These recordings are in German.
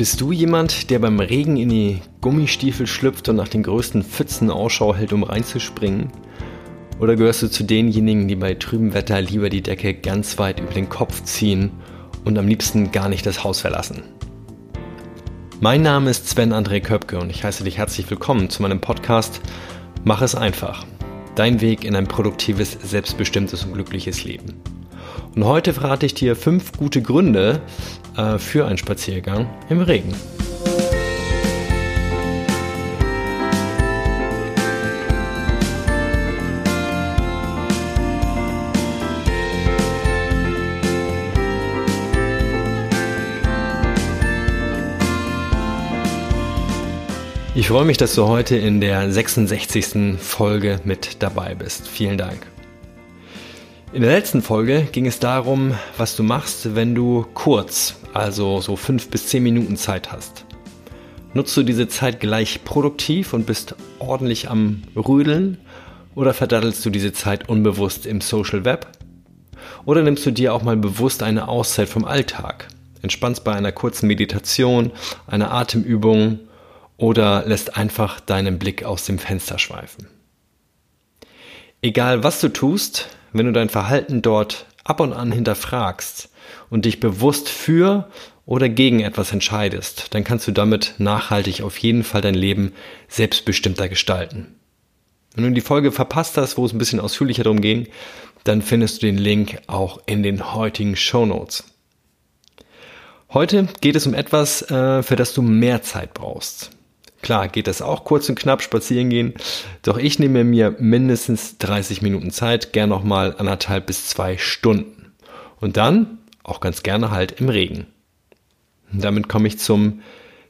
Bist du jemand, der beim Regen in die Gummistiefel schlüpft und nach den größten Pfützen Ausschau hält, um reinzuspringen? Oder gehörst du zu denjenigen, die bei trübem Wetter lieber die Decke ganz weit über den Kopf ziehen und am liebsten gar nicht das Haus verlassen? Mein Name ist Sven André Köpke und ich heiße dich herzlich willkommen zu meinem Podcast Mach es einfach. Dein Weg in ein produktives, selbstbestimmtes und glückliches Leben. Und heute verrate ich dir fünf gute Gründe äh, für einen Spaziergang im Regen. Ich freue mich, dass du heute in der 66. Folge mit dabei bist. Vielen Dank. In der letzten Folge ging es darum, was du machst, wenn du kurz, also so fünf bis zehn Minuten Zeit hast. Nutzt du diese Zeit gleich produktiv und bist ordentlich am Rödeln oder verdattelst du diese Zeit unbewusst im Social Web? Oder nimmst du dir auch mal bewusst eine Auszeit vom Alltag? Entspannst bei einer kurzen Meditation, einer Atemübung oder lässt einfach deinen Blick aus dem Fenster schweifen? Egal was du tust, wenn du dein Verhalten dort ab und an hinterfragst und dich bewusst für oder gegen etwas entscheidest, dann kannst du damit nachhaltig auf jeden Fall dein Leben selbstbestimmter gestalten. Wenn du die Folge verpasst hast, wo es ein bisschen ausführlicher darum ging, dann findest du den Link auch in den heutigen Show Notes. Heute geht es um etwas, äh, für das du mehr Zeit brauchst. Klar geht das auch kurz und knapp spazieren gehen, doch ich nehme mir mindestens 30 Minuten Zeit, gern nochmal anderthalb bis zwei Stunden. Und dann auch ganz gerne halt im Regen. Und damit komme ich zum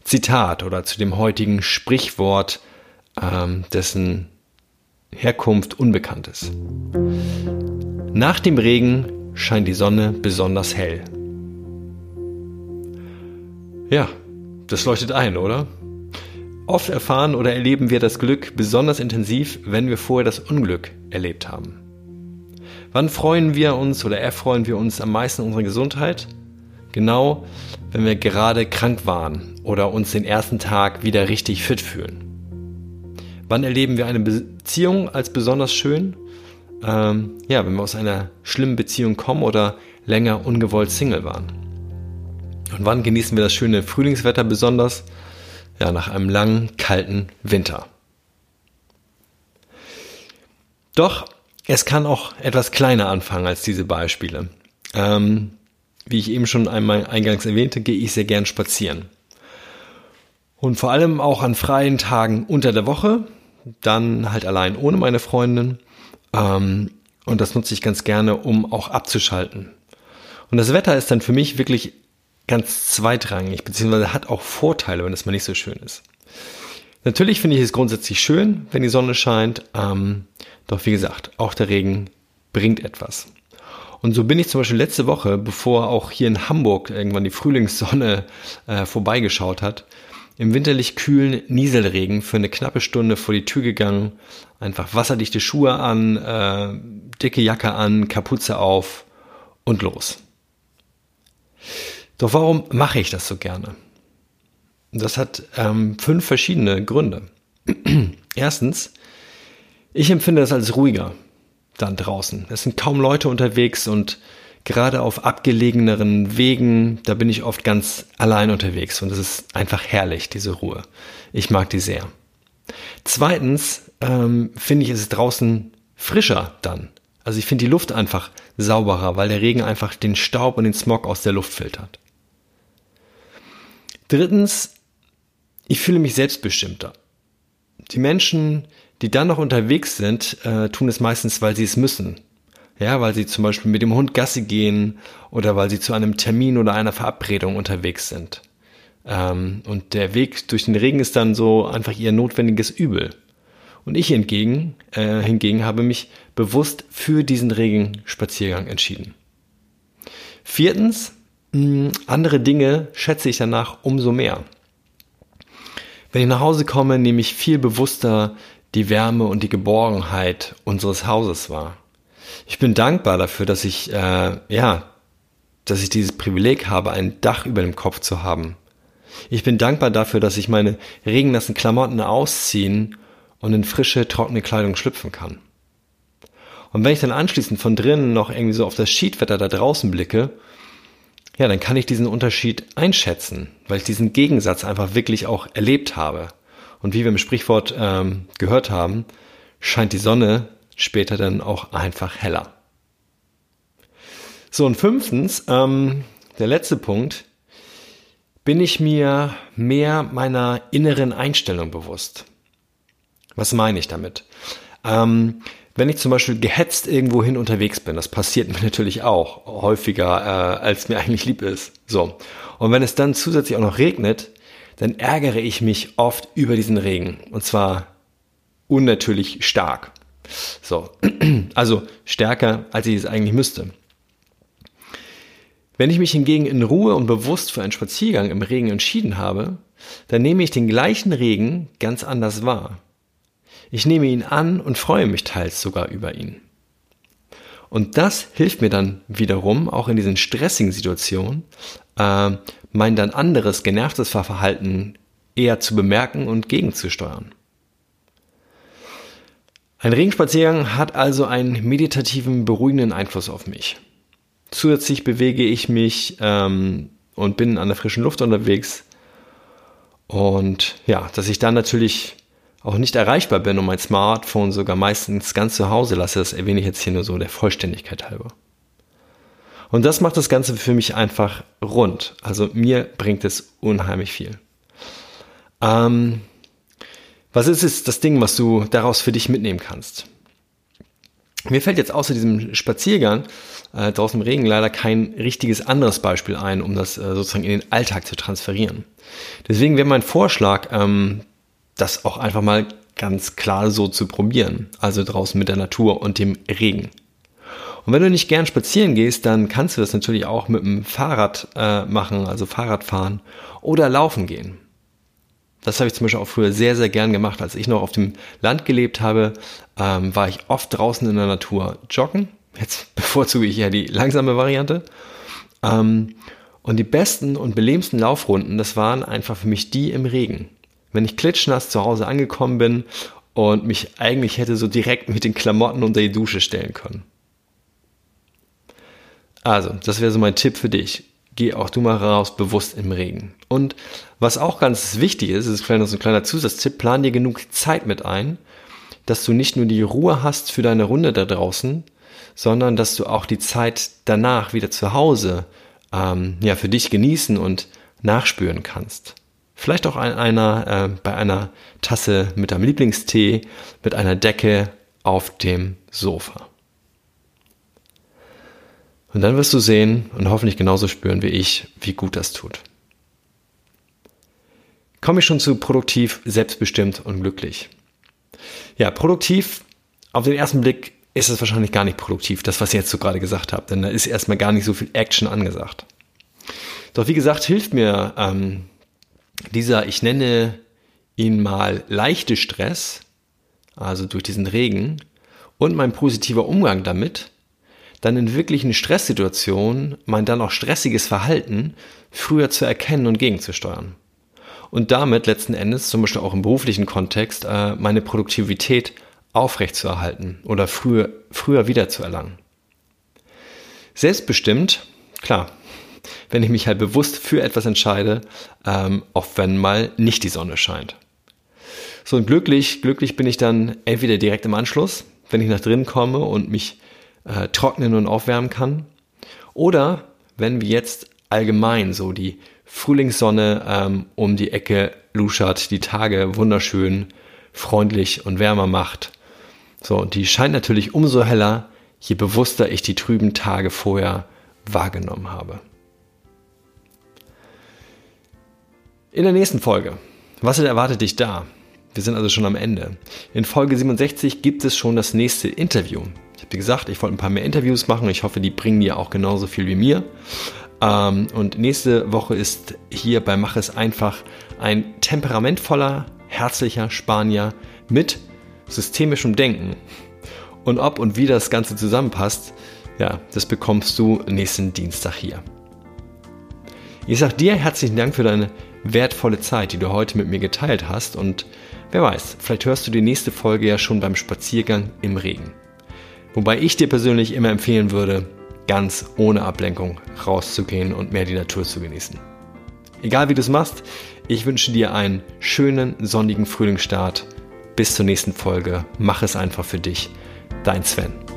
Zitat oder zu dem heutigen Sprichwort, ähm, dessen Herkunft unbekannt ist. Nach dem Regen scheint die Sonne besonders hell. Ja, das leuchtet ein, oder? Oft erfahren oder erleben wir das Glück besonders intensiv, wenn wir vorher das Unglück erlebt haben. Wann freuen wir uns oder erfreuen wir uns am meisten unserer Gesundheit? Genau, wenn wir gerade krank waren oder uns den ersten Tag wieder richtig fit fühlen. Wann erleben wir eine Beziehung als besonders schön? Ähm, ja, wenn wir aus einer schlimmen Beziehung kommen oder länger ungewollt Single waren. Und wann genießen wir das schöne Frühlingswetter besonders? Ja, nach einem langen, kalten Winter. Doch es kann auch etwas kleiner anfangen als diese Beispiele. Ähm, wie ich eben schon einmal eingangs erwähnte, gehe ich sehr gern spazieren. Und vor allem auch an freien Tagen unter der Woche, dann halt allein ohne meine Freundin. Ähm, und das nutze ich ganz gerne, um auch abzuschalten. Und das Wetter ist dann für mich wirklich ganz zweitrangig, beziehungsweise hat auch Vorteile, wenn es mal nicht so schön ist. Natürlich finde ich es grundsätzlich schön, wenn die Sonne scheint, ähm, doch wie gesagt, auch der Regen bringt etwas. Und so bin ich zum Beispiel letzte Woche, bevor auch hier in Hamburg irgendwann die Frühlingssonne äh, vorbeigeschaut hat, im winterlich kühlen Nieselregen für eine knappe Stunde vor die Tür gegangen, einfach wasserdichte Schuhe an, äh, dicke Jacke an, Kapuze auf und los. Doch warum mache ich das so gerne? Das hat ähm, fünf verschiedene Gründe. Erstens, ich empfinde es als ruhiger dann draußen. Es sind kaum Leute unterwegs und gerade auf abgelegeneren Wegen, da bin ich oft ganz allein unterwegs und es ist einfach herrlich, diese Ruhe. Ich mag die sehr. Zweitens ähm, finde ich es draußen frischer dann. Also ich finde die Luft einfach sauberer, weil der Regen einfach den Staub und den Smog aus der Luft filtert. Drittens, ich fühle mich selbstbestimmter. Die Menschen, die dann noch unterwegs sind, äh, tun es meistens, weil sie es müssen. Ja, weil sie zum Beispiel mit dem Hund Gassi gehen oder weil sie zu einem Termin oder einer Verabredung unterwegs sind. Ähm, und der Weg durch den Regen ist dann so einfach ihr notwendiges Übel. Und ich hingegen, äh, hingegen habe mich bewusst für diesen Regenspaziergang entschieden. Viertens, andere Dinge schätze ich danach umso mehr. Wenn ich nach Hause komme, nehme ich viel bewusster die Wärme und die Geborgenheit unseres Hauses wahr. Ich bin dankbar dafür, dass ich, äh, ja, dass ich dieses Privileg habe, ein Dach über dem Kopf zu haben. Ich bin dankbar dafür, dass ich meine regennassen Klamotten ausziehen und in frische, trockene Kleidung schlüpfen kann. Und wenn ich dann anschließend von drinnen noch irgendwie so auf das Schiedwetter da draußen blicke, ja, dann kann ich diesen Unterschied einschätzen, weil ich diesen Gegensatz einfach wirklich auch erlebt habe. Und wie wir im Sprichwort ähm, gehört haben, scheint die Sonne später dann auch einfach heller. So, und fünftens, ähm, der letzte Punkt, bin ich mir mehr meiner inneren Einstellung bewusst. Was meine ich damit? Ähm, wenn ich zum Beispiel gehetzt irgendwohin unterwegs bin, das passiert mir natürlich auch häufiger, äh, als mir eigentlich lieb ist. So. Und wenn es dann zusätzlich auch noch regnet, dann ärgere ich mich oft über diesen Regen. Und zwar unnatürlich stark. So. Also stärker, als ich es eigentlich müsste. Wenn ich mich hingegen in Ruhe und bewusst für einen Spaziergang im Regen entschieden habe, dann nehme ich den gleichen Regen ganz anders wahr. Ich nehme ihn an und freue mich teils sogar über ihn. Und das hilft mir dann wiederum, auch in diesen stressigen Situationen, äh, mein dann anderes genervtes Verhalten eher zu bemerken und gegenzusteuern. Ein Regenspaziergang hat also einen meditativen, beruhigenden Einfluss auf mich. Zusätzlich bewege ich mich ähm, und bin an der frischen Luft unterwegs. Und ja, dass ich dann natürlich auch nicht erreichbar bin und mein Smartphone sogar meistens ganz zu Hause lasse, das erwähne ich jetzt hier nur so der Vollständigkeit halber. Und das macht das Ganze für mich einfach rund. Also mir bringt es unheimlich viel. Ähm, was ist jetzt das Ding, was du daraus für dich mitnehmen kannst? Mir fällt jetzt außer diesem Spaziergang äh, draußen im Regen leider kein richtiges anderes Beispiel ein, um das äh, sozusagen in den Alltag zu transferieren. Deswegen wäre mein Vorschlag, ähm, das auch einfach mal ganz klar so zu probieren. Also draußen mit der Natur und dem Regen. Und wenn du nicht gern spazieren gehst, dann kannst du das natürlich auch mit dem Fahrrad äh, machen, also Fahrrad fahren oder laufen gehen. Das habe ich zum Beispiel auch früher sehr, sehr gern gemacht. Als ich noch auf dem Land gelebt habe, ähm, war ich oft draußen in der Natur joggen. Jetzt bevorzuge ich ja die langsame Variante. Ähm, und die besten und belebendsten Laufrunden, das waren einfach für mich die im Regen wenn ich klitschnass zu Hause angekommen bin und mich eigentlich hätte so direkt mit den Klamotten unter die Dusche stellen können. Also, das wäre so mein Tipp für dich. Geh auch du mal raus, bewusst im Regen. Und was auch ganz wichtig ist, ist ein kleiner Zusatztipp, plan dir genug Zeit mit ein, dass du nicht nur die Ruhe hast für deine Runde da draußen, sondern dass du auch die Zeit danach wieder zu Hause ähm, ja, für dich genießen und nachspüren kannst. Vielleicht auch ein, einer äh, bei einer Tasse mit deinem Lieblingstee, mit einer Decke auf dem Sofa. Und dann wirst du sehen und hoffentlich genauso spüren wie ich, wie gut das tut. Komme ich schon zu produktiv, selbstbestimmt und glücklich. Ja, produktiv, auf den ersten Blick ist es wahrscheinlich gar nicht produktiv, das, was ich jetzt so gerade gesagt habe, denn da ist erstmal gar nicht so viel Action angesagt. Doch wie gesagt, hilft mir ähm, dieser, ich nenne ihn mal leichte Stress, also durch diesen Regen, und mein positiver Umgang damit, dann in wirklichen Stresssituationen mein dann auch stressiges Verhalten früher zu erkennen und gegenzusteuern. Und damit letzten Endes, zum Beispiel auch im beruflichen Kontext, äh, meine Produktivität aufrechtzuerhalten oder früher, früher wiederzuerlangen. Selbstbestimmt, klar, wenn ich mich halt bewusst für etwas entscheide, ähm, auch wenn mal nicht die Sonne scheint. So und glücklich, glücklich bin ich dann entweder direkt im Anschluss, wenn ich nach drinnen komme und mich äh, trocknen und aufwärmen kann, oder wenn wie jetzt allgemein so die Frühlingssonne ähm, um die Ecke luschert, die Tage wunderschön, freundlich und wärmer macht. So, und die scheint natürlich umso heller, je bewusster ich die trüben Tage vorher wahrgenommen habe. In der nächsten Folge. Was erwartet dich da? Wir sind also schon am Ende. In Folge 67 gibt es schon das nächste Interview. Ich habe dir gesagt, ich wollte ein paar mehr Interviews machen. Ich hoffe, die bringen dir auch genauso viel wie mir. Ähm, und nächste Woche ist hier bei Mach es einfach ein temperamentvoller, herzlicher Spanier mit systemischem Denken. Und ob und wie das Ganze zusammenpasst, ja, das bekommst du nächsten Dienstag hier. Ich sage dir herzlichen Dank für deine wertvolle Zeit, die du heute mit mir geteilt hast und wer weiß, vielleicht hörst du die nächste Folge ja schon beim Spaziergang im Regen. Wobei ich dir persönlich immer empfehlen würde, ganz ohne Ablenkung rauszugehen und mehr die Natur zu genießen. Egal wie du es machst, ich wünsche dir einen schönen sonnigen Frühlingsstart. Bis zur nächsten Folge. Mach es einfach für dich. Dein Sven.